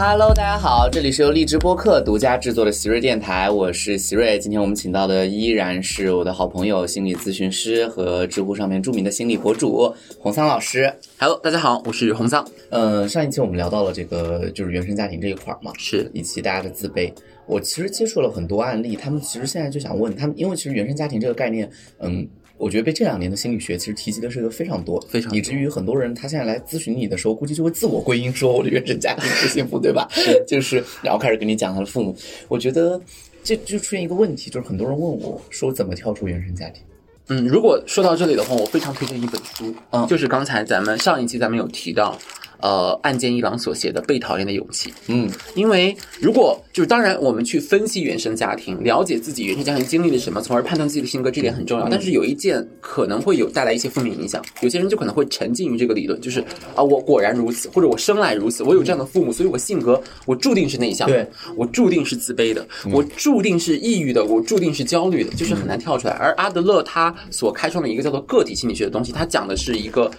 Hello，大家好，这里是由荔枝播客独家制作的席瑞电台，我是席瑞。今天我们请到的依然是我的好朋友，心理咨询师和知乎上面著名的心理博主洪桑老师。Hello，大家好，我是洪桑。呃，上一期我们聊到了这个就是原生家庭这一块儿嘛，是以及大家的自卑。我其实接触了很多案例，他们其实现在就想问他们，因为其实原生家庭这个概念，嗯，我觉得被这两年的心理学其实提及的是一个非常多，非常多以至于很多人他现在来咨询你的时候，估计就会自我归因说我的原生家庭不幸福，对吧？就是然后开始跟你讲他的父母。我觉得这就出现一个问题，就是很多人问我说怎么跳出原生家庭。嗯，如果说到这里的话，我非常推荐一本书，嗯就是刚才咱们上一期咱们有提到，呃，岸见一郎所写的《被讨厌的勇气》。嗯因为如果就是当然，我们去分析原生家庭，了解自己原生家庭经历了什么，从而判断自己的性格，这点很重要。但是有一件可能会有带来一些负面影响，有些人就可能会沉浸于这个理论，就是啊，我果然如此，或者我生来如此，我有这样的父母，所以我性格我注定是内向的，对我注定是自卑的，我注定是抑郁的，我注定是焦虑的，就是很难跳出来。而阿德勒他所开创的一个叫做个体心理学的东西，他讲的是一个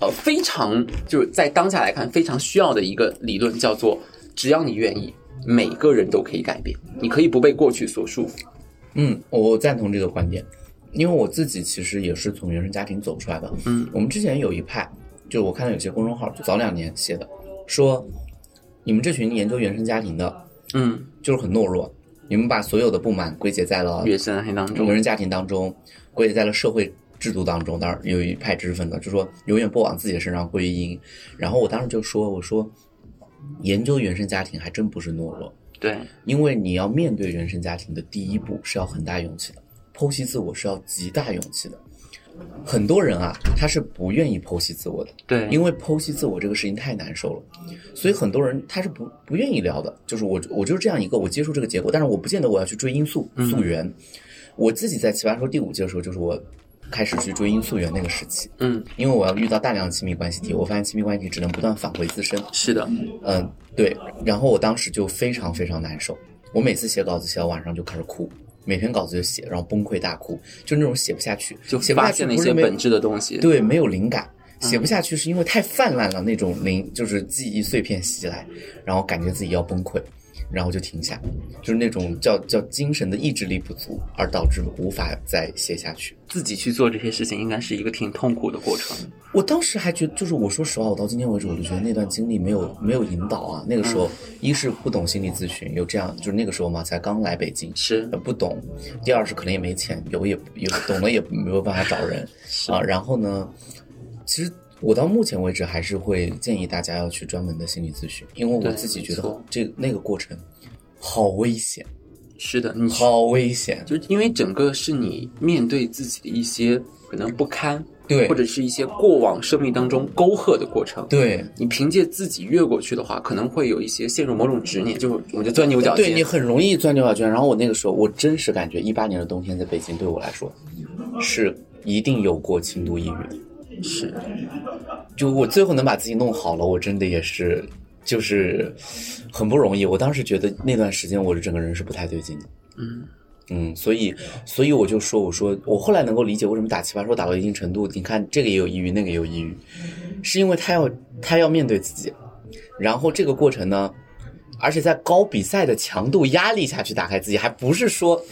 呃非常就是在当下来看非常需要的一个理论，叫做只要你愿意，每个人都可以改变，你可以不被过去所束缚。嗯，我赞同这个观点，因为我自己其实也是从原生家庭走出来的。嗯，我们之前有一派，就我看到有些公众号就早两年写的，说你们这群研究原生家庭的，嗯，就是很懦弱，你们把所有的不满归结在了原生家庭当中原，生家庭当中，归结在了社会制度当中。当然，有一派知识分子就说永远不往自己的身上归因。然后我当时就说，我说研究原生家庭还真不是懦弱，对，因为你要面对原生家庭的第一步是要很大勇气的，剖析自我是要极大勇气的。很多人啊，他是不愿意剖析自我的，对，因为剖析自我这个事情太难受了，所以很多人他是不不愿意聊的。就是我我就是这样一个，我接受这个结果，但是我不见得我要去追因素溯源。我自己在奇葩说第五季的时候，就是我开始去追因溯源那个时期，嗯，因为我要遇到大量的亲密关系题，我发现亲密关系题只能不断返回自身，是的，嗯，对。然后我当时就非常非常难受，我每次写稿子写到晚上就开始哭，每篇稿子就写，然后崩溃大哭，就那种写不下去，就写不下发现了一去不是没些本质的东西。对，没有灵感，写不下去是因为太泛滥了，那种灵就是记忆碎片袭来，然后感觉自己要崩溃，然后就停下，就是那种叫叫精神的意志力不足，而导致无法再写下去。自己去做这些事情，应该是一个挺痛苦的过程。我当时还觉得，就是我说实话，我到今天为止，我就觉得那段经历没有 没有引导啊。那个时候，一是不懂心理咨询，有这样，就是那个时候嘛，才刚来北京，是呃不懂；第二是可能也没钱，有也有懂了也没有办法找人 啊。然后呢，其实我到目前为止还是会建议大家要去专门的心理咨询，因为我自己觉得这那个过程好危险，是的，你好危险。就因为整个是你面对自己的一些可能不堪，对或者是一些过往生命当中沟壑的过程。对你凭借自己越过去的话，可能会有一些陷入某种执念，就我就钻牛角尖。对你很容易钻牛角尖。然后我那个时候，我真实感觉一八年的冬天在北京对我来说是一定有过轻度抑郁的。是就我最后能把自己弄好了，我真的也是就是很不容易。我当时觉得那段时间我的整个人是不太对劲的。嗯嗯，所以，所以我就说，我说，我后来能够理解为什么打奇葩说打到一定程度，你看这个也有抑郁，那个也有抑郁，是因为他要他要面对自己，然后这个过程呢，而且在高比赛的强度压力下去打开自己，还不是说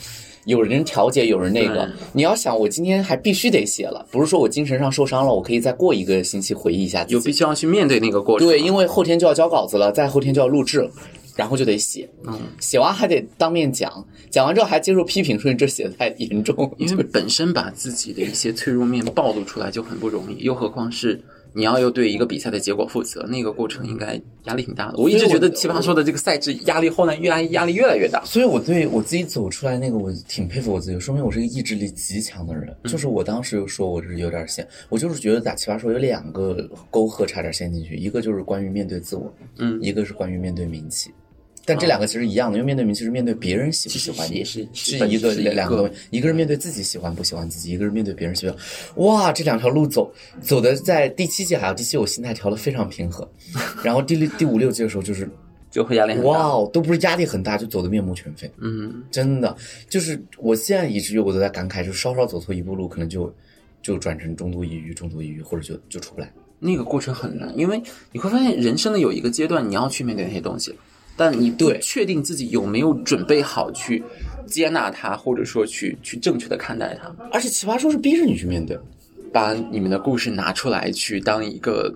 有人调节，有人那个，你要想，我今天还必须得写了，不是说我精神上受伤了，我可以再过一个星期回忆一下自己，有必须要去面对那个过程。对，因为后天就要交稿子了，再后天就要录制了，然后就得写，嗯，写完还得当面讲，讲完之后还接受批评，说你这写的太严重。因为本身把自己的一些脆弱面暴露出来就很不容易，又何况是你要又对一个比赛的结果负责，那个过程应该压力挺大的。我一直觉得奇葩说的这个赛制压力后来越来压力越来越大。所以我对我自己走出来那个，我挺佩服我自己，说明我是一个意志力极强的人。嗯就是我当时说我是有点陷，我就是觉得打奇葩说有两个沟壑差点陷进去，一个就是关于面对自我，嗯，一个是关于面对名气。但这两个其实一样的，因为面对面其实面对别人喜不喜欢你，是是一个两个东西，一个是面对自己喜欢不喜欢自己，一个是面对别人喜欢。哇，这两条路走走的在第七季还有第七，我心态调的非常平和，然后第六第五六季的时候就是就会压力很大。哇哦，都不是压力很大，就走的面目全非。嗯，真的，就是我现在以至于我都在感慨，就是稍稍走错一步路，可能就就转成中度抑郁、重度抑郁，或者就就出不来。那个过程很难，因为你会发现人生的有一个阶段，你要去面对那些东西了。但你不对。确定自己有没有准备好去接纳它，或者说去去正确的看待它，而且奇葩说是逼着你去面对，把你们的故事拿出来去当一个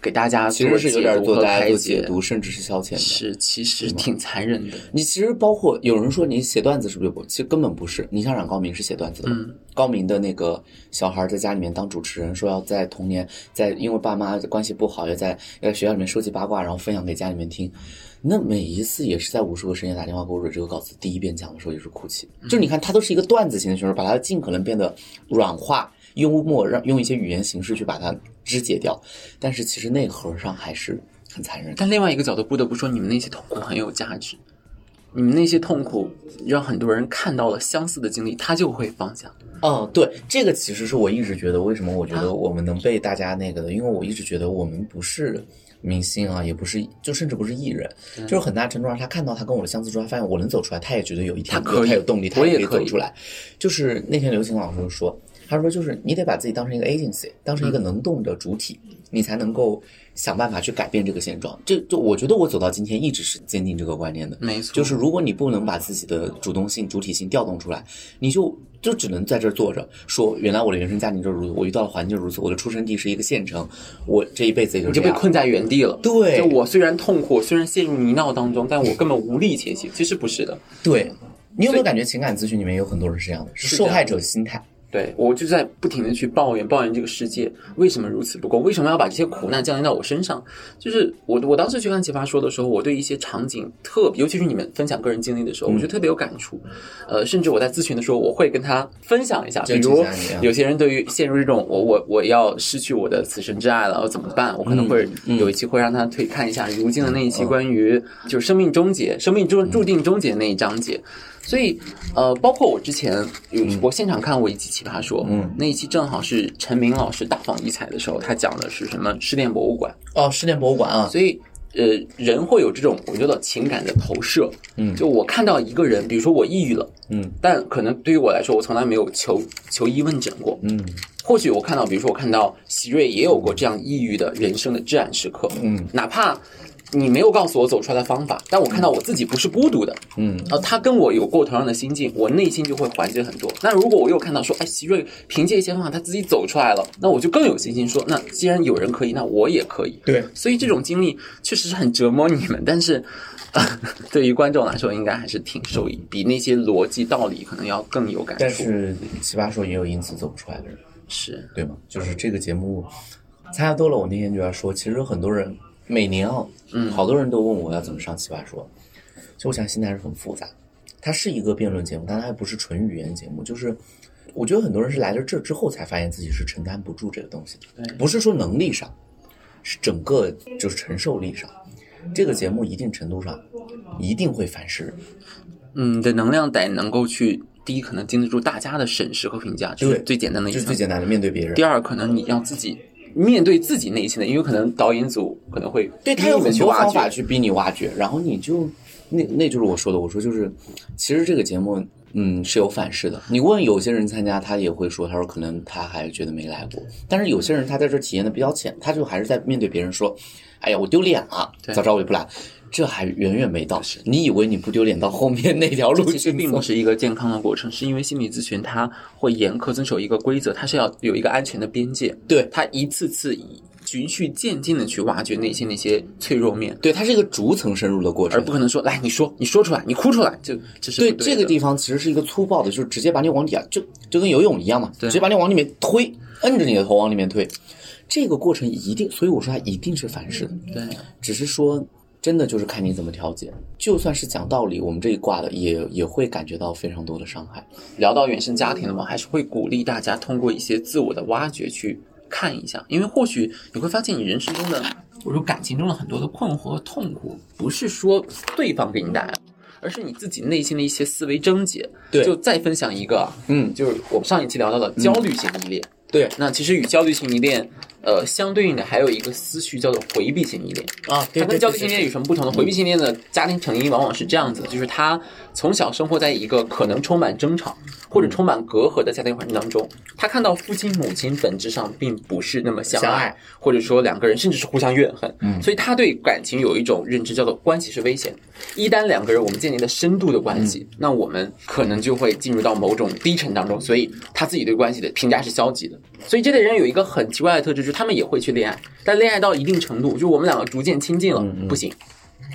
给大家其实是有点做大家做解读，甚至是消遣的。是其实挺残忍的。你其实包括有人说你写段子是不是不？其实根本不是。你像冉高明是写段子的，嗯高明的那个小孩在家里面当主持人，说要在童年在因为爸妈关系不好，要在要在学校里面收集八卦，然后分享给家里面听。那每一次也是在无数个深夜打电话给我蕊这个稿子，第一遍讲的时候也是哭泣。就是你看，他都是一个段子型的选手，把它尽可能变得软化、幽默，让用一些语言形式去把它肢解掉。但是其实内核上还是很残忍。但另外一个角度，不得不说，你们那些痛苦很有价值。你们那些痛苦让很多人看到了相似的经历，他就会放下。哦，对，这个其实是我一直觉得，为什么我觉得我们能被大家那个的，因为我一直觉得我们不是明星啊，也不是，就甚至不是艺人，就是很大程度上他看到他跟我的相似之后，他发现我能走出来，他也觉得有一天他可以他有动力，他也可以走出来。就是那天刘晴老师就说，他说就是你得把自己当成一个 agency，当成一个能动的主体，你才能够想办法去改变这个现状。这就我觉得我走到今天一直是坚定这个观念的。没错，就是如果你不能把自己的主动性、主体性调动出来，你就就只能在这儿坐着，说原来我的原生家庭就是如此，我遇到的环境就是如此，我的出生地是一个县城，我这一辈子也就。就被困在原地了。对就我虽然痛苦，虽然陷入泥淖当中，但我根本无力前行。其实不是的，对，你有没有感觉情感咨询里面有很多人是这样的，是受害者心态？对我就在不停的去抱怨，抱怨这个世界为什么如此不公，为什么要把这些苦难降临到我身上？就是我我当时去看《奇葩说》的时候，我对一些场景特别，尤其是你们分享个人经历的时候，我觉得特别有感触。呃，甚至我在咨询的时候，我会跟他分享一下，比如有些人对于陷入这种我我我要失去我的此生之爱了，我怎么办？我可能会有一期会让他推看一下如今的那一期关于就是生命终结、生命注注定终结那一章节。所以，呃，包括我之前有我现场看过一期《奇葩说》，嗯，那一期正好是陈明老师大放异彩的时候，他讲的是什么？失恋博物馆，哦，失恋博物馆啊，所以。呃，人会有这种我觉得情感的投射，嗯。就我看到一个人，比如说我抑郁了，嗯。但可能对于我来说，我从来没有求求医问诊过，嗯。或许我看到，比如说我看到席瑞也有过这样抑郁的人生的至暗时刻，嗯。哪怕你没有告诉我走出来的方法，但我看到我自己不是孤独的，嗯啊，他跟我有过同样的心境，我内心就会缓解很多。那如果我又看到说，哎，席瑞凭借一些方法他自己走出来了，那我就更有信心说，那既然有人可以，那我也可以。对，所以这种经历确实是很折磨你们，但是。呃、对于观众来说，应该还是挺受益，比那些逻辑道理可能要更有感触。但是奇葩说也有因此走不出来的人，是对吗？就是这个节目参加多了，我那天就要说，其实很多人每年啊，嗯好多人都问我要怎么上奇葩说，其实我想心态是很复杂。它是一个辩论节目，但它还不是纯语言节目。就是我觉得很多人是来了这之后才发现自己是承担不住这个东西的，对不是说能力上，是整个就是承受力上。这个节目一定程度上一定会反噬。嗯，你的能量得能够去，第一可能经得住大家的审视和评价，就是对最简单的一层这是最。简单的面对别人第。二，可能你要自己面对自己内心的，因为可能导演组可能会对他有很多方法去逼你挖掘，然后你就那那就是我说的，我说就是，其实这个节目嗯是有反噬的。你问有些人参加，他也会说，他说可能他还觉得没来过，但是有些人他在这体验的比较浅，他就还是在面对别人说，哎呀我丢脸了，早知道我就不来。这还远远没到，你以为你不丢脸，到后面那条路其实并不是一个健康的过程，是因为心理咨询它会严苛遵守一个规则，它是要有一个安全的边界，对它一次次以循序渐进的去挖掘内心那些脆弱面，对，它是一个逐层深入的过程而。不可能说来你说你说出来，你哭出来，就这是对对这个地方其实是一个粗暴的，就是直接把你往底下，就就跟游泳一样嘛，对直接把你往里面推，摁着你的头往里面推。这个过程一定，所以我说它一定是反噬的，对。只是说真的就是看你怎么调节。就算是讲道理，我们这一挂的也也会感觉到非常多的伤害。聊到原生家庭的话，还是会鼓励大家通过一些自我的挖掘去看一下，因为或许你会发现你人生中的或者说感情中的很多的困惑和痛苦，不是说对方给你带来的。而是你自己内心的一些思维症结。对就再分享一个啊，嗯，就是我们上一期聊到的焦虑型依恋。对，那其实与焦虑型依恋呃，相对应的还有一个思绪叫做回避型依恋。啊，它跟焦虑型依恋有什么不同呢？回避型依恋的家庭成因往往是这样子的，就是他从小生活在一个可能充满争吵或者充满隔阂的家庭环境当中，他看到父亲母亲本质上并不是那么相相爱或者说两个人甚至是互相怨恨，嗯，所以他对感情有一种认知叫做关系是危险。一旦两个人我们建立了深度的关系，那我们可能就会进入到某种低沉当中，所以他自己对关系的评价是消极的。所以这类人有一个很奇怪的特质，就是他们也会去恋爱，但恋爱到一定程度，就是我们两个逐渐亲近了，不行，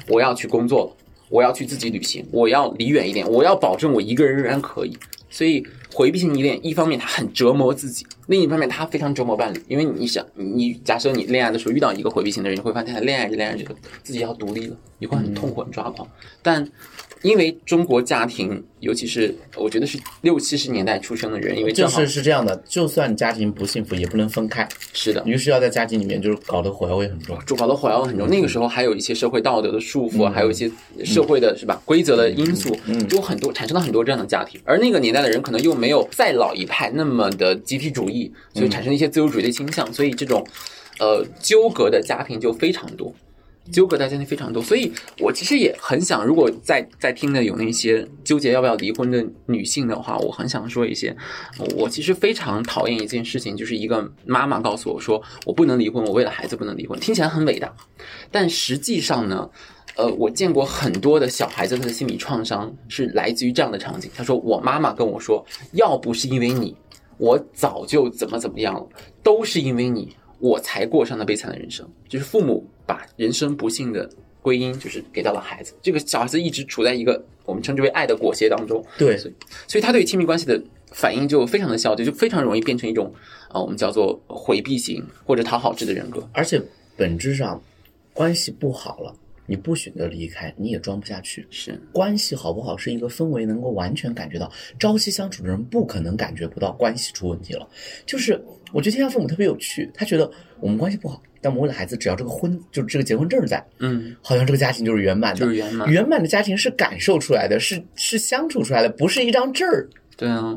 我要去工作了，我要去自己旅行，我要离远一点，我要保证我一个人仍然可以。所以回避型依恋，一方面他很折磨自己，另一方面他非常折磨伴侣。因为你想，你假设你恋爱的时候遇到一个回避型的人，你会发现他恋爱着恋爱着自己要独立了，你会很痛苦、很抓狂。但因为中国家庭，尤其是我觉得是六七十年代出生的人，因为正是是这样的，就算家庭不幸福，也不能分开，是的，于是要在家庭里面就是搞得火药味很重。主搞得火药味很重。那个时候还有一些社会道德的束缚，还有一些社会的是吧规则的因素，就有很多产生了很多这样的家庭。而那个年代的人可能又没有再老一派那么的集体主义，所以产生一些自由主义的倾向，所以这种呃纠葛的家庭就非常多。纠葛大家庭非常多，所以我其实也很想，如果在在听的有那些纠结要不要离婚的女性的话，我很想说一些，我其实非常讨厌一件事情，就是一个妈妈告诉我说我不能离婚，我为了孩子不能离婚，听起来很伟大，但实际上呢，呃，我见过很多的小孩子他的心理创伤是来自于这样的场景。他说我妈妈跟我说，要不是因为你，我早就怎么怎么样了，都是因为你。我才过上了悲惨的人生，就是父母把人生不幸的归因就是给到了孩子，这个小孩子一直处在一个我们称之为爱的裹挟当中，对所以所以他对亲密关系的反应就非常的消极，就非常容易变成一种啊、我们叫做回避型或者讨好制的人格。而且本质上，关系不好了，你不选择离开，你也装不下去。是关系好不好是一个氛围，能够完全感觉到。朝夕相处的人不可能感觉不到关系出问题了。就是我觉得天下父母特别有趣，他觉得我们关系不好，但我们为了孩子，只要这个婚就是这个结婚证在，嗯，好像这个家庭就是圆满的。就是圆满圆满的家庭是感受出来的，是是相处出来的，不是一张证儿。对啊，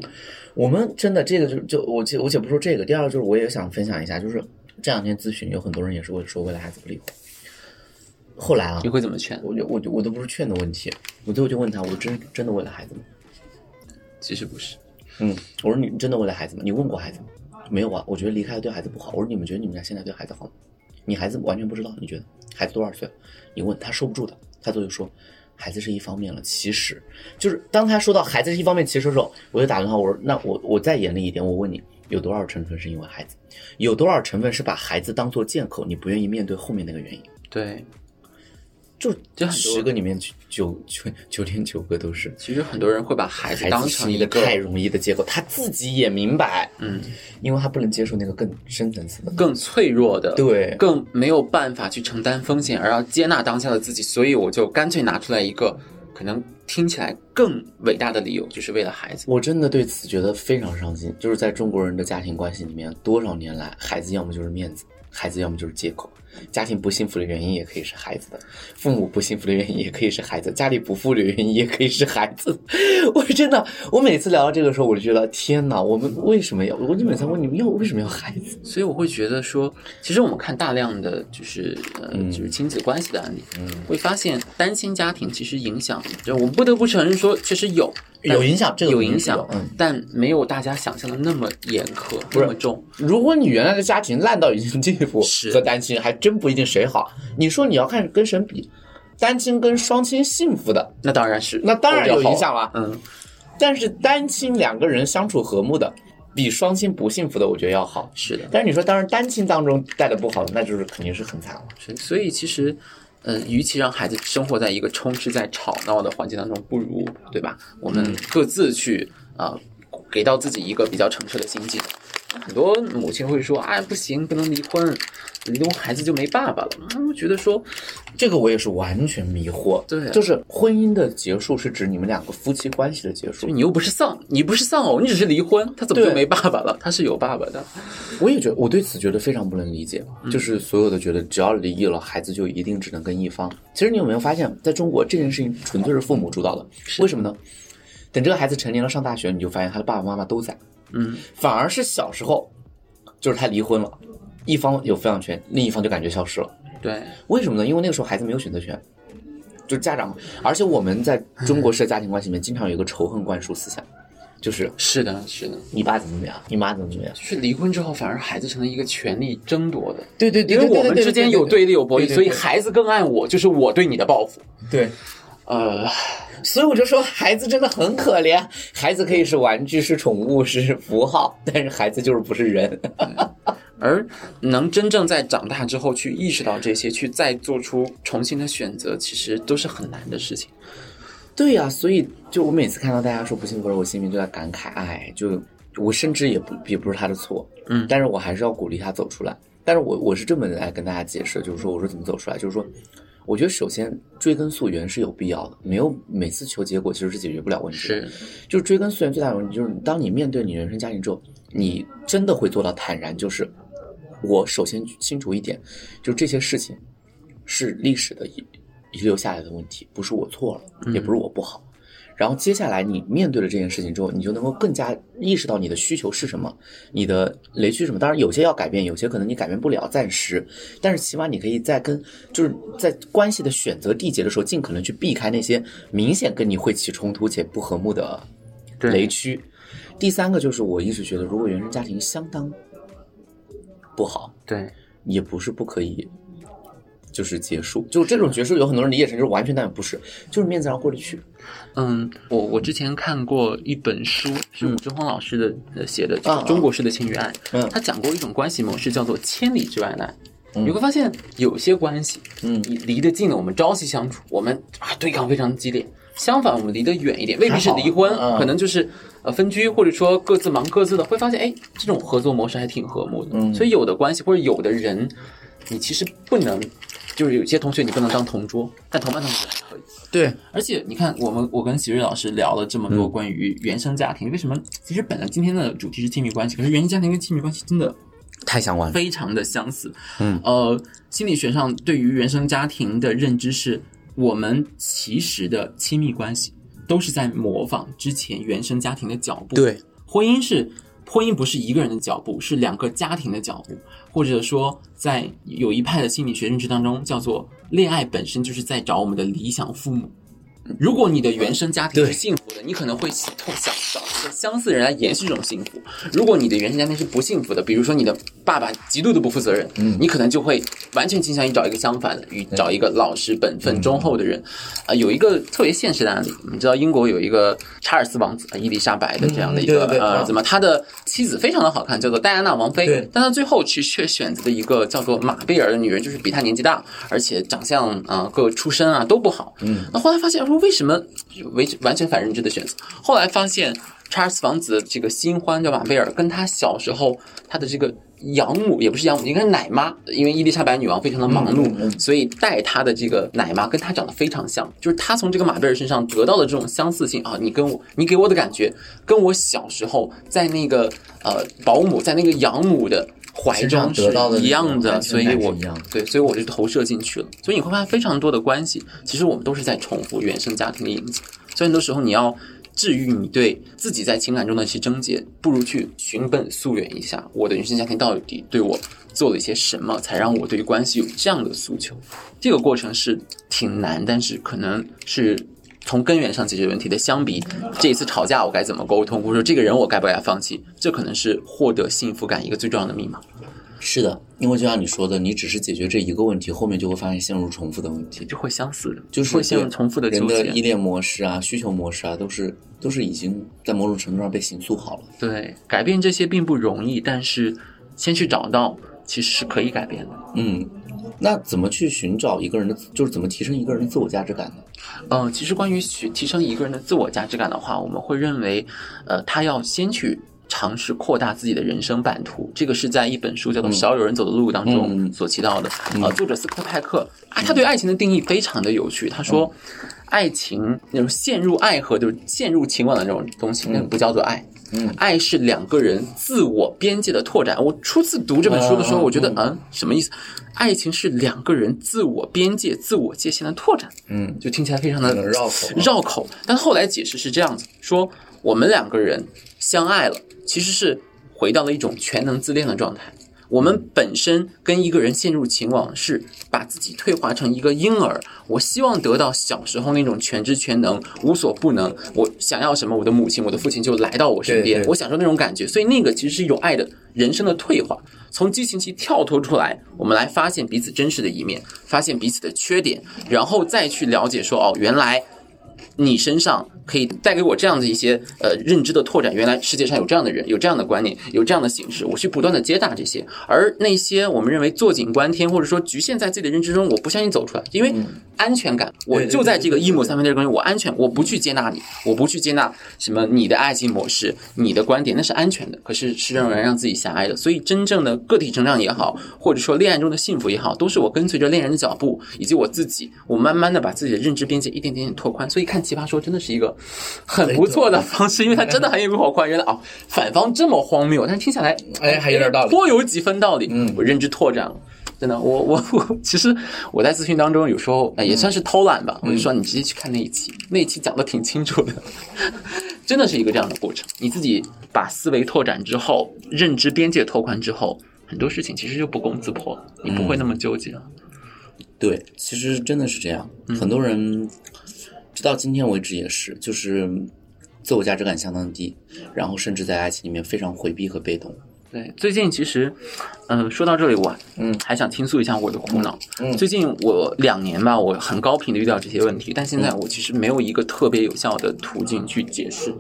我们真的这个就就我且我且不说这个，第二个就是我也想分享一下，就是这两天咨询有很多人也是会说为了孩子不离婚。后来啊你，会怎么劝？我就我就我都不是劝的问题，我最后就问他，我真真的为了孩子吗？其实不是，嗯，我说你真的为了孩子吗？你问过孩子吗？没有啊，我觉得离开了对孩子不好。我说你们觉得你们家现在对孩子好吗？你孩子完全不知道，你觉得孩子多少岁？你问他受不住的，他最后说孩子是一方面了。其实就是当他说到孩子是一方面，其实的时候，我就打电话，我说那我我再严厉一点，我问你有多少成分是因为孩子，有多少成分是把孩子当做借口，你不愿意面对后面那个原因？对，就就很多十个里面九九九九点九个都是。其实很多人会把孩子当成一个太容易的借口，他自己也明白，嗯，因为他不能接受那个更深层次的。更脆弱的，对更没有办法去承担风险，而要接纳当下的自己，所以我就干脆拿出来一个可能听起来更伟大的理由，就是为了孩子。我真的对此觉得非常伤心，就是在中国人的家庭关系里面，多少年来，孩子要么就是面子，孩子要么就是借口。家庭不幸福的原因也可以是孩子的，父母不幸福的原因也可以是孩子，家里不富的原因也可以是孩子。我真的，我每次聊到这个时候，我就觉得天哪，我们为什么要？我就每次问你们要为什么要孩子？所以我会觉得说，其实我们看大量的就是呃，嗯就是亲子关系的案例，会发现单亲家庭其实影响，就我们不得不承认说，确实有有影响，这个有影响，嗯。但没有大家想象的那么严苛，是那么重。如果你原来的家庭烂到已经地步，是和单亲还真不一定谁好。你说你要看跟谁比，单亲跟双亲幸福的，那当然是，那当然有影响了。嗯，但是单亲两个人相处和睦的，比双亲不幸福的，我觉得要好。是的。但是你说，当然单亲当中带的不好的，那就是肯定是很惨了。所以其实，呃，与其让孩子生活在一个充斥在吵闹的环境当中，不如对吧？我们各自去啊、给到自己一个比较澄澈的心境。很多母亲会说：“哎，不行，不能离婚，离婚孩子就没爸爸了。”嗯我觉得说，这个我也是完全迷惑。对啊就是婚姻的结束是指你们两个夫妻关系的结束。你又不是丧，你不是丧偶，你只是离婚，他怎么就没爸爸了？他是有爸爸的。我也觉得，我对此觉得非常不能理解，嗯就是所有的觉得只要离异了，孩子就一定只能跟一方。其实你有没有发现，在中国这件事情纯粹是父母主导的？为什么呢？等这个孩子成年了上大学，你就发现他的爸爸妈妈都在，嗯，反而是小时候，就是他离婚了，一方有抚养权，另一方就感觉消失了。对，为什么呢？因为那个时候孩子没有选择权，就家长，而且我们在中国式的家庭关系里面，经常有一个仇恨灌输思想，就是是的，是的，你爸怎么怎么样，你妈怎么怎么样。就是离婚之后，反而孩子成了一个权力争夺的，对对对，因为我们之间有对立有博弈，所以孩子更爱我，就是我对你的报复。对，呃，所以我就说孩子真的很可怜。孩子可以是玩具、是宠物、是符号，但是孩子就是不是人。而能真正在长大之后去意识到这些，去再做出重新的选择，其实都是很难的事情。对呀、所以就我每次看到大家说不幸福了，我心里面就在感慨，哎，就我甚至也不也不是他的错，嗯但是我还是要鼓励他走出来。但是我我是这么来跟大家解释，就是说我说怎么走出来，就是说，我觉得首先追根溯源是有必要的，没有每次求结果其实是解决不了问题的。是，就是追根溯源最大的问题就是，当你面对你人生家庭之后，你真的会做到坦然，就是我首先清楚一点，就这些事情是历史的遗遗留下来的问题，不是我错了，也不是我不好。然后接下来你面对了这件事情之后，你就能够更加意识到你的需求是什么，你的雷区是什么。当然有些要改变，有些可能你改变不了，暂时。但是起码你可以在跟就是在关系的选择缔结的时候，尽可能去避开那些明显跟你会起冲突且不和睦的雷区。第三个就是我一直觉得，如果原生家庭相当不好，对，也不是不可以，就是结束。就这种结束，有很多人理解成就是完全，但不是，就是面子上过得去。嗯，我我之前看过一本书，是伍志煌老师的、呃写的，就啊是中国式的情与爱。嗯他讲过一种关系模式，叫做千里之外的爱。嗯你会发现，有些关系，嗯你离得近了，我们朝夕相处，我们啊对抗非常激烈；相反，我们离得远一点，未必是离婚，可能就是呃分居，或者说各自忙各自的，会发现哎，这种合作模式还挺和睦的。嗯所以有的关系或者有的人，你其实不能，就是有些同学你不能当同桌，但同班同学还可以。对，而且你看，我们我跟喜瑞老师聊了这么多关于原生家庭，为什么？其实本来今天的主题是亲密关系，可是原生家庭跟亲密关系真的太相关了。非常的相似。嗯，呃，心理学上对于原生家庭的认知是，我们其实的亲密关系都是在模仿之前原生家庭的脚步。对，婚姻是婚姻不是一个人的脚步，是两个家庭的脚步，或者说在有一派的心理学认知当中，叫做恋爱本身就是在找我们的理想父母。如果你的原生家庭是幸福的，你可能会想想找一个相似人来延续这种幸福。如果你的原生家庭是不幸福的，比如说你的爸爸极度的不负责任，嗯你可能就会完全倾向于找一个相反的，与找一个老实本分、忠厚的人。啊、有一个特别现实的案例，你知道英国有一个查尔斯王子，呃伊丽莎白的这样的一个、儿子嘛，他的妻子非常的好看，叫做戴安娜王妃，但他最后其实却选择了一个叫做马贝尔的女人，就是比他年纪大，而且长相啊、各出身啊都不好。嗯，那后来发现说为什么为完全反认知的选择？后来发现查尔斯王子的这个新欢叫马贝尔，跟他小时候他的这个养母也不是养母，应该是奶妈，因为伊丽莎白女王非常的忙碌，所以带他的这个奶妈跟他长得非常像，就是他从这个马贝尔身上得到的这种相似性啊，你跟我你给我的感觉跟我小时候在那个呃保姆在那个养母的。怀中得到的一样的，所以我对，所以我就投射进去了。所以你会发现非常多的关系，其实我们都是在重复原生家庭的影子。所以很多时候你要治愈你对自己在情感中的一些症结，不如去寻本溯源一下，我的原生家庭到底对我做了一些什么，才让我对于关系有这样的诉求。这个过程是挺难，但是可能是。从根源上解决问题的，相比这一次吵架我该怎么沟通，或者说这个人我该不该放弃，这可能是获得幸福感一个最重要的密码。是的，因为就像你说的，你只是解决这一个问题，后面就会发现陷入重复的问题，就会相似的，就是会陷入重复的。人的依恋模式啊、需求模式啊，都是都是已经在某种程度上被形塑好了。对，改变这些并不容易，但是先去找到，其实是可以改变的。嗯，那怎么去寻找一个人的，就是怎么提升一个人的自我价值感呢？呃，其实关于提提升一个人的自我价值感的话，我们会认为，呃，他要先去尝试扩大自己的人生版图。这个是在一本书叫做《少有人走的路》当中嗯所提到的。呃，作者斯科特派克啊，他对爱情的定义非常的有趣。他说，爱情那种陷入爱河，就是陷入情网的那种东西，那不叫做爱。嗯爱是两个人自我边界的拓展。我初次读这本书的时候，嗯我觉得，嗯，什么意思？爱情是两个人自我边界、自我界限的拓展。嗯，就听起来非常的绕口啊绕口。但后来解释是这样子：说我们两个人相爱了，其实是回到了一种全能自恋的状态。我们本身跟一个人陷入情网，是把自己退化成一个婴儿。我希望得到小时候那种全知全能、无所不能。我想要什么，我的母亲、我的父亲就来到我身边，我享受那种感觉。所以那个其实是有爱的人生的退化。从激情期跳脱出来，我们来发现彼此真实的一面，发现彼此的缺点，然后再去了解说，哦，原来你身上可以带给我这样的一些呃认知的拓展。原来世界上有这样的人，有这样的观念，有这样的形式，我去不断的接纳这些。而那些我们认为坐井观天，或者说局限在自己的认知中，我不相信走出来，因为安全感，我就在这个一亩三分地儿中，我安全，我不去接纳你，我不去接纳什么你的爱情模式、你的观点，那是安全的，可是是让人让自己狭隘的。所以真正的个体成长也好，或者说恋爱中的幸福也好，都是我跟随着恋人的脚步，以及我自己，我慢慢的把自己的认知边界一点点点拓宽。所以看《奇葩说》真的是一个很不错的方式，因为它真的很有拓宽。原来哦，反方这么荒谬，但听下来哎还有点道理颇有几分道理。嗯我认知拓展了。真的，我我我，其实我在咨询当中有时候、呃也算是偷懒吧，我就说你直接去看那一期，那一期讲的挺清楚的，真的是一个这样的过程。你自己把思维拓展之后，认知边界拓宽之后，很多事情其实就不攻自破了，你不会那么纠结了。对，其实真的是这样。嗯很多人直到今天为止也是，就是自我价值感相当低，然后甚至在爱情里面非常回避和被动。对，最近其实，嗯、说到这里，我嗯还想倾诉一下我的苦恼。嗯最近我两年吧，我很高频的遇到这些问题，但现在我其实没有一个特别有效的途径去解释。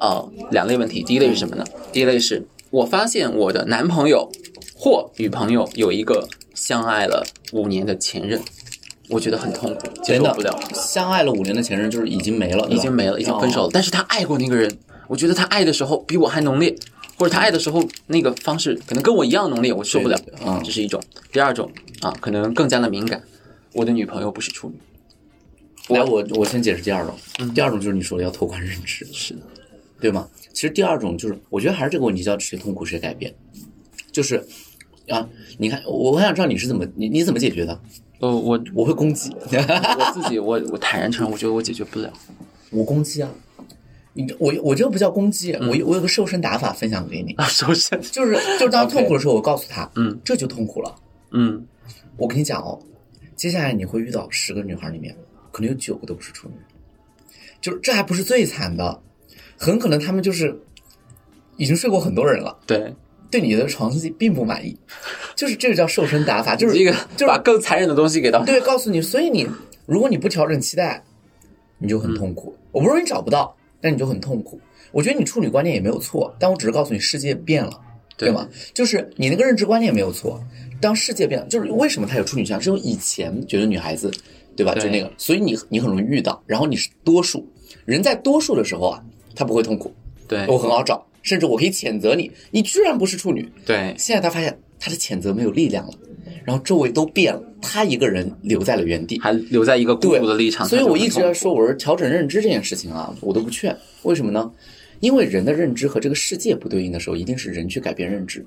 呃，两类问题，第一类是什么呢？第一类是我发现我的男朋友或女朋友有一个相爱了五年的前任，我觉得很痛苦，接受不了。相爱了五年的前任就是已经没了，已经没了，已经分手了。哦但是他爱过那个人，我觉得他爱的时候比我还浓烈，或者他爱的时候那个方式可能跟我一样浓烈，我受不了对对对嗯这是一种。第二种啊，可能更加的敏感，我的女朋友不是处女。来，我我先解释第二种。第二种就是你说的要拓宽认知，是的，对吗？其实第二种就是，我觉得还是这个问题叫谁痛苦谁改变，就是啊，你看，我很想知道你是怎么你你怎么解决的？呃，我我会攻击，我自己我我坦然承认，我觉得我解决不了。我攻击啊。你我我这个不叫攻击，我我有个瘦身打法分享给你，啊，瘦身，就是就是当痛苦的时候，我告诉他，嗯，这就痛苦了。嗯，我跟你讲哦，接下来你会遇到十个女孩里面，可能有九个都不是处女，就是这还不是最惨的，很可能他们就是已经睡过很多人了，对，对你的床戏并不满意，就是这个叫瘦身打法，就是一个就是把更残忍的东西给到对，告诉你，所以你如果你不调整期待，你就很痛苦。我不是说你找不到，但你就很痛苦。我觉得你处女观念也没有错，但我只是告诉你世界变了，对吗？就是你那个认知观念没有错，当世界变了，就是为什么他有处女相，是因为以前觉得女孩子，对吧？对就那个，所以你你很容易遇到，然后你是多数人在多数的时候啊，他不会痛苦，对我很好找，甚至我可以谴责你，你居然不是处女，对现在他发现他的谴责没有力量了，然后周围都变了，他一个人留在了原地。还留在一个孤独的立场，所以我一直在在说，我说调整认知这件事情啊，我都不劝。为什么呢？因为人的认知和这个世界不对应的时候，一定是人去改变认知。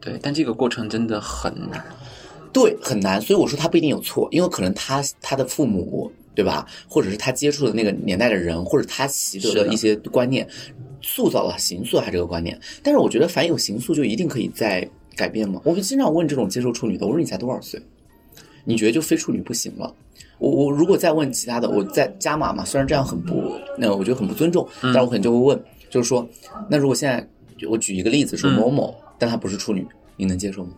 对，但这个过程真的很难。对，很难。所以我说他不一定有错，因为可能他他的父母对吧，或者是他接触的那个年代的人，或者他习得的一些观念，塑造了形塑他这个观念。但是我觉得，凡有刑诉，就一定可以再改变吗？我会经常问这种接受处女的，我说你才多少岁？你觉得就非处女不行了？我我如果再问其他的，我再加码嘛，虽然这样很不，那我觉得很不尊重，但是我可能就会问，就是说，那如果现在我举一个例子，说某某，但她不是处女，你能接受吗？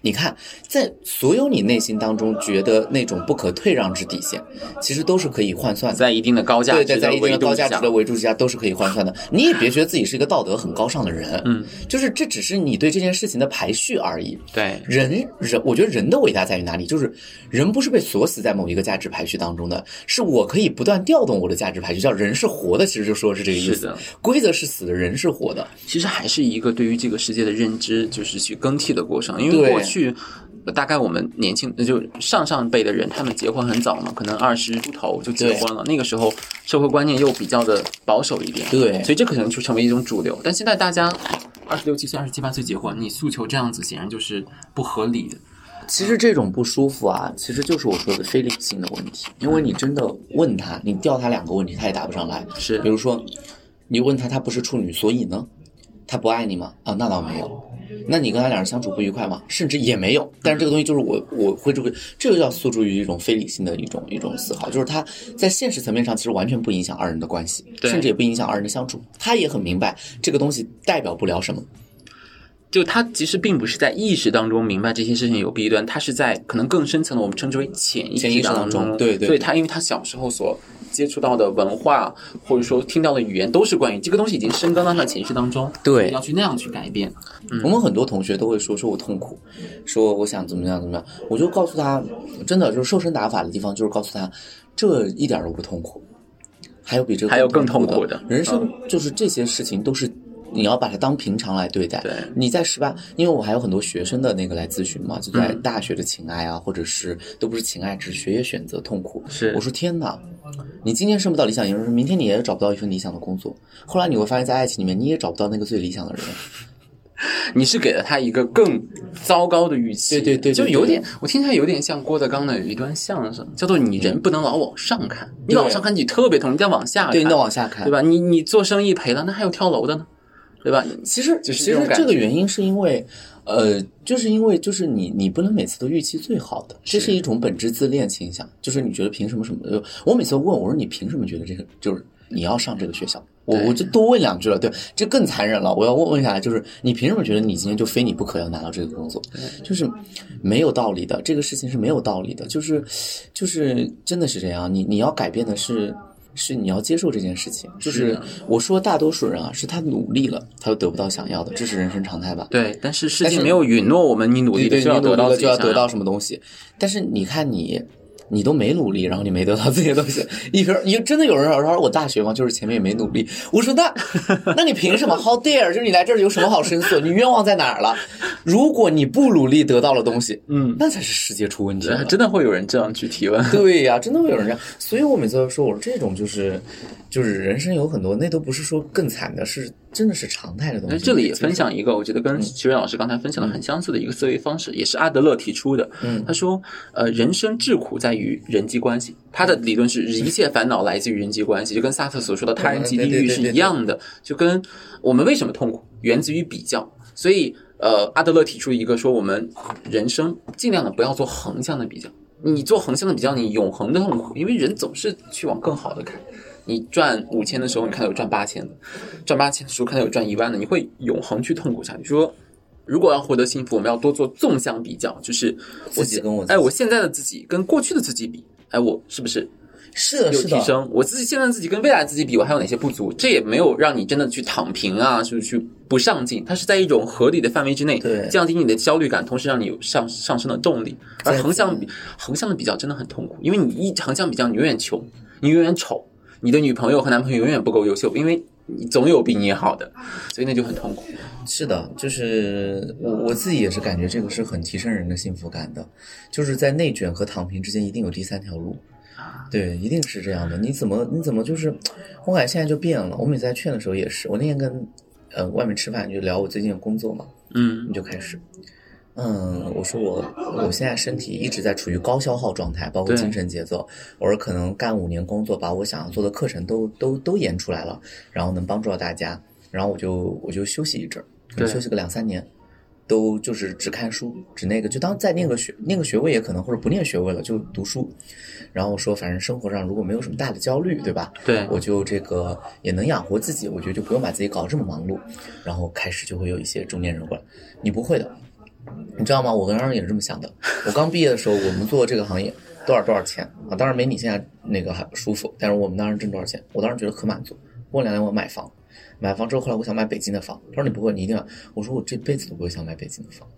你看，在所有你内心当中觉得那种不可退让之底线，其实都是可以换算的。在一定的高价对，值在在一定的高价值的维度之下，都是可以换算的。你也别觉得自己是一个道德很高尚的人，嗯，就是这只是你对这件事情的排序而已。对人人，我觉得人的伟大在于哪里？就是人不是被锁死在某一个价值排序当中的，是我可以不断调动我的价值排序，叫人是活的，其实就说是这个意思是的。规则是死的，人是活的。其实还是一个对于这个世界的认知，就是去更替的过程。因为对过去，呃大概我们年轻就上上辈的人，他们结婚很早嘛，可能二十出头就结婚了。那个时候社会观念又比较的保守一点，对所以这可能就成为一种主流。但现在大家二十六七岁、二十七八岁结婚，你诉求这样子，显然就是不合理的。其实这种不舒服啊，其实就是我说的非理性的问题。因为你真的问他，你吊他两个问题，他也答不上来。是比如说，你问他他不是处女，所以呢？他不爱你吗？啊，那倒没有。那你跟他俩人相处不愉快吗？甚至也没有。但是这个东西就是我我会这个这就叫诉诸于一种非理性的一种一种思考，就是他在现实层面上其实完全不影响二人的关系，对甚至也不影响二人的相处。他也很明白这个东西代表不了什么。就他其实并不是在意识当中明白这些事情有弊端，他是在可能更深层的我们称之为潜意识当当中对对所以他因为他小时候所接触到的文化或者说听到的语言都是关于这个东西已经深根到他的潜意识当中，对要去那样去改变。我们很多同学都会说说我痛苦，说我想怎么样怎么样，我就告诉他，真的就是瘦身打法的地方，就是告诉他，这一点都不痛苦，还有比这个还有更痛痛苦的人生就是这些事情都是。你要把它当平常来对待。对你在十八，因为我还有很多学生的那个来咨询嘛，就在大学的情爱啊，或者是都不是情爱，只是学业选择痛苦。是我说天哪，你今天升不到理想研究生，明天你也找不到一份理想的工作，后来你会发现在爱情里面你也找不到那个最理想的人。你是给了他一个更糟糕的预期，对对对对就有点，我听起来有点像郭德纲的有一段相声，叫做“你人不能老往上看，你对往上看你特别痛，你得往下看，对，你得往下看，对吧？你你做生意赔了，那还有跳楼的呢，对吧？其实就是其实这个原因是因为，呃，就是因为就是你你不能每次都预期最好的，这是一种本质自恋倾向。就是你觉得凭什么什么？就我每次问我说你凭什么觉得这个就是你要上这个学校？我我就多问两句了，对，这更残忍了。我要问问下来，就是你凭什么觉得你今天就非你不可要拿到这个工作？就是没有道理的，这个事情是没有道理的，就是就是真的是这样。你你要改变的是。是你要接受这件事情，就是我说大多数人啊，是他努力了，他都得不到想要的，这是人生常态吧？对，但是世界没有允诺我们，你努力就要得到就要得到什么东西。但是你看你，你都没努力，然后你没得到这些东西，一边你真的有人说说我大学嘛，就是前面也没努力。我说那 那你凭什么？How dare？就是你来这儿有什么好申诉？你冤枉在哪儿了？如果你不努力得到了东西，嗯，那才是世界出问题了。真的会有人这样去提问。对呀、真的会有人这样，所以我每次都说，我说这种就是，就是人生有很多，那都不是说更惨的，是真的是常态的东西。那这里也分享一个，我觉得跟徐瑞老师刚才分享的很相似的一个思维方式，也是阿德勒提出的。嗯他说，呃，人生至苦在于人际关系。他的理论是，一切烦恼来自于人际关系，就跟萨特所说的他人即地狱是一样的，就跟我们为什么痛苦，源自于比较。所以，呃，阿德勒提出一个说，我们人生尽量的不要做横向的比较。你做横向的比较，你永恒的痛苦，因为人总是去往更好的看。你赚五千的时候，你看到有赚八千的；赚八千的时候，看到有赚一万的，你会永恒去痛苦下去。说，如果要获得幸福，我们要多做纵向比较，就是我自己跟我哎，我现在的自己跟过去的自己比，哎，我是不是是的，有是的，提升？我自己现在的自己跟未来自己比，我还有哪些不足？这也没有让你真的去躺平啊，就是去不上进，它是在一种合理的范围之内，对降低你的焦虑感，同时让你有上上升的动力。而横向比横向的比较真的很痛苦，因为你一横向比较，你永远穷，你永远丑，你的女朋友和男朋友永远不够优秀，因为你总有比你好的，所以那就很痛苦。是的，就是我我自己也是感觉这个是很提升人的幸福感的，就是在内卷和躺平之间一定有第三条路，对，一定是这样的。你怎么你怎么就是，我感觉现在就变了。我每次在劝的时候也是，我那天跟呃外面吃饭就聊我最近的工作嘛，嗯你就开始，嗯，我说我我现在身体一直在处于高消耗状态，包括精神节奏。我说可能干五年工作，把我想要做的课程都都都演出来了，然后能帮助到大家，然后我就我就休息一阵休息个两三年。都就是只看书，只那个，就当再念个学念个学位也可能，或者不念学位了，就读书。然后我说，反正生活上如果没有什么大的焦虑，对吧？对我就这个也能养活自己，我觉得就不用把自己搞得这么忙碌。然后开始就会有一些中年人过来，你不会的，你知道吗？我当时也是这么想的。我刚毕业的时候，我们做这个行业多少多少钱啊？当然没你现在那个还舒服，但是我们当时挣多少钱？我当时觉得可满足。过两年我买房，买房之后，后来我想买北京的房。他说你不会，你一定要。我说我这辈子都不会想买北京的房。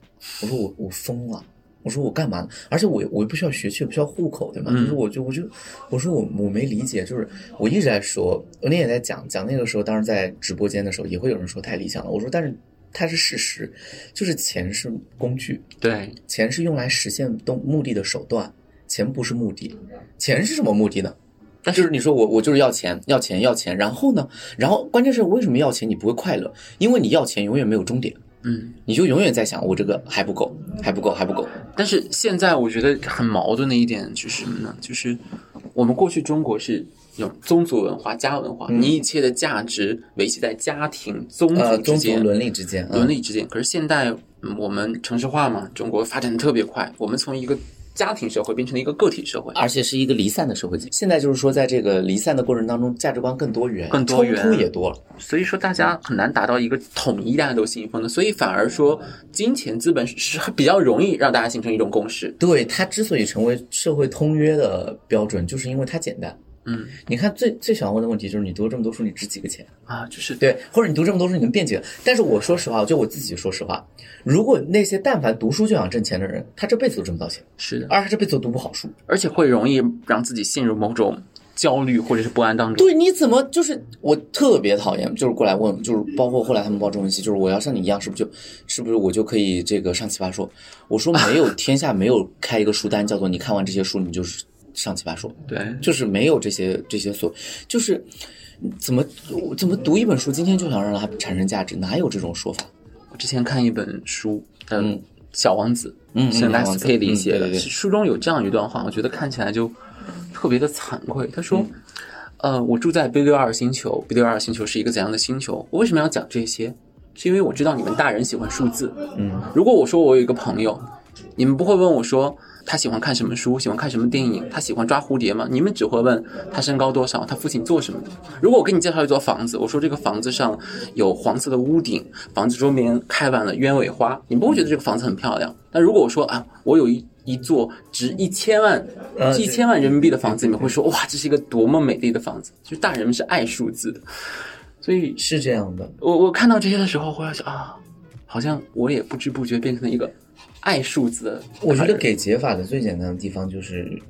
我说我我疯了。我说我干嘛呢？而且我我又不需要学区，不需要户口，对吗？就是我就我就我说我我没理解，就是我一直在说，我那天也在讲讲那个时候，当时在直播间的时候，也会有人说太理想了。我说但是它是事实，就是钱是工具，对，钱是用来实现动目的的手段，钱不是目的。钱是什么目的呢？那就是你说我我就是要钱，要钱，要钱，然后呢？然后关键是为什么要钱你不会快乐？因为你要钱永远没有终点，嗯。你就永远在想我这个还不够，还不够，还不够。但是现在我觉得很矛盾的一点就是什么呢？就是我们过去中国是宗族文化、家文化，你一切的价值维系在家庭、宗呃，族之间、伦理之间，嗯伦理之间。可是现代、嗯我们城市化嘛，中国发展的特别快，我们从一个家庭社会变成了一个个体社会。而且是一个离散的社会。现在就是说，在这个离散的过程当中，价值观更多元，更多元冲突也多了。所以说，大家很难达到一个统一，大家都信奉的。所以反而说，金钱资本是比较容易让大家形成一种共识。对它之所以成为社会通约的标准，就是因为它简单。嗯你看最最想问的问题就是，你读了这么多书，你值几个钱？啊，就是对，或者你读这么多书，你能变几个？但是我说实话，就我自己说实话，如果那些但凡读书就想挣钱的人，他这辈子都挣不到钱，是的，而他这辈子都读不好书。而且会容易让自己陷入某种焦虑或者是不安当中。对，你怎么就是我特别讨厌，就是过来问，就是包括后来他们报中文系，就是我要像你一样，是不是就是不是我就可以这个上奇葩说？我说没有，天下没有开一个书单叫做你看完这些书你就是上奇葩说，对，就是没有这些这些所，就是怎么怎么读一本书，今天就想让它产生价值，哪有这种说法？我之前看一本书，嗯，嗯《小王子》，嗯嗯是奈斯小王子 K 里写的。书中有这样一段话，我觉得看起来就特别的惭愧。他说：“嗯呃，我住在 B 六二星球，B 六二星球是一个怎样的星球？我为什么要讲这些？是因为我知道你们大人喜欢数字。嗯，如果我说我有一个朋友，你们不会问我说他喜欢看什么书，喜欢看什么电影，他喜欢抓蝴蝶吗？你们只会问他身高多少，他父亲做什么的。如果我给你介绍一座房子，我说这个房子上有黄色的屋顶，房子周边开满了鸢尾花，你不会觉得这个房子很漂亮。但如果我说啊，我有一一座值一千万、呃一千万人民币的房子，你们会说哇，这是一个多么美丽的房子。就是大人们是爱数字的，所以是这样的。我我看到这些的时候，会想啊，好像我也不知不觉变成了一个爱数字的。我觉得给解法的最简单的地方就是，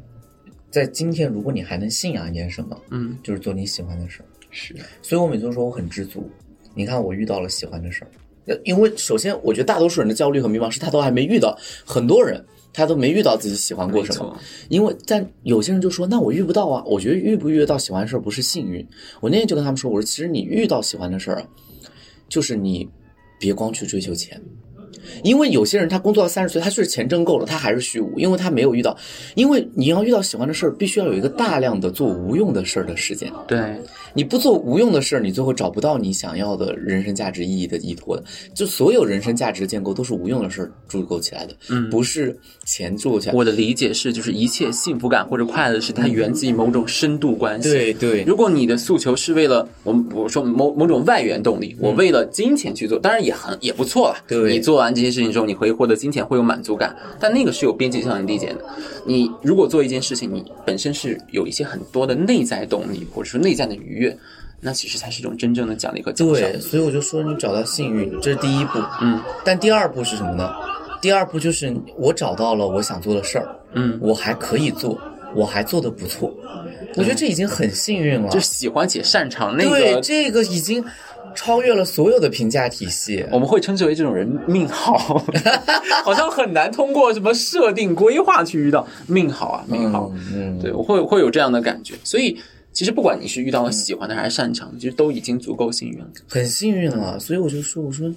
在今天，如果你还能信仰一件什么，嗯就是做你喜欢的事儿。是所以我每次都说我很知足。你看，我遇到了喜欢的事儿，呃因为首先，我觉得大多数人的焦虑和迷茫是他都还没遇到，很多人他都没遇到自己喜欢过什么。因为但有些人就说，那我遇不到啊。我觉得遇不遇得到喜欢的事儿不是幸运。我那天就跟他们说，我说其实你遇到喜欢的事儿啊，就是你别光去追求钱。因为有些人他工作到三十岁，他确实钱挣够了，他还是虚无，因为他没有遇到。因为你要遇到喜欢的事儿，必须要有一个大量的做无用的事儿的时间。对，你不做无用的事儿，你最后找不到你想要的人生价值意义的依托的。就所有人生价值的建构都是无用的事儿筑构起来的，嗯不是钱铸构起来。我的理解是，就是一切幸福感或者快乐的事，它源自于某种深度关系。对对如果你的诉求是为了我们我说某某种外源动力，我为了金钱去做，当然也很也不错了。对你做完这些事情之后，你会获得金钱，会有满足感，但那个是有边界上的理解的。你如果做一件事情，你本身是有一些很多的内在动力，或者说内在的愉悦，那其实才是一种真正的奖励和奖赏。对，所以我就说你找到幸运，这是第一步。嗯，但第二步是什么呢？第二步就是我找到了我想做的事儿，嗯，我还可以做，我还做得不错。我觉得这已经很幸运了。就喜欢且擅长那对，个。这个已经超越了所有的评价体系。我们会称之为这种人命好，好像很难通过什么设定规划去遇到命好啊，命好。嗯，嗯对，我会会有这样的感觉。所以，其实不管你是遇到了喜欢的还是擅长的，其实都已经足够幸运了。很幸运了，所以我就说，我说，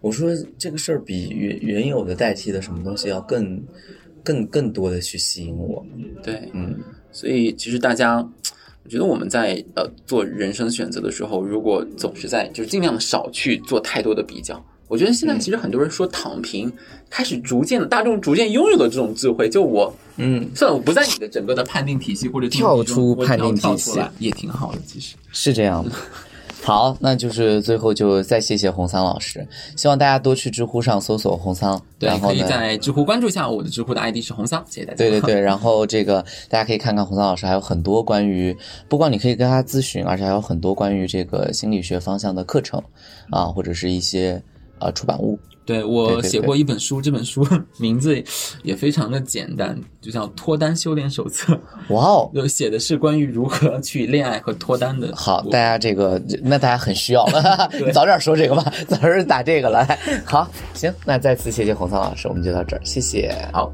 我说这个事儿比原原有的代替的什么东西要更、更、更多的去吸引我。对，嗯，所以其实大家，我觉得我们在呃做人生选择的时候，如果总是在就是尽量的少去做太多的比较。我觉得现在其实很多人说躺平，开始逐渐的大众逐渐拥有了这种智慧。就我，嗯，算了，我不在你的整个的判定体系或者跳出判定体系也挺好的。其实，是这样的。好，那就是最后就再谢谢红桑老师，希望大家多去知乎上搜索红桑，对然，后可以呢，在知乎关注一下我的知乎的 ID 是红桑，谢谢大家。对对对，然后这个大家可以看看红桑老师还有很多关于，不光你可以跟他咨询，而且还有很多关于这个心理学方向的课程啊，或者是一些呃出版物。对我写过一本书，这本书 名字也非常的简单，就叫《脱单修炼手册》，哇哦，就写的是关于如何去恋爱和脱单的。好，大家这个那大家很需要了，你早点说这个吧，早点打这个来。好，行，那再次谢谢洪桑老师，我们就到这儿，谢谢。好，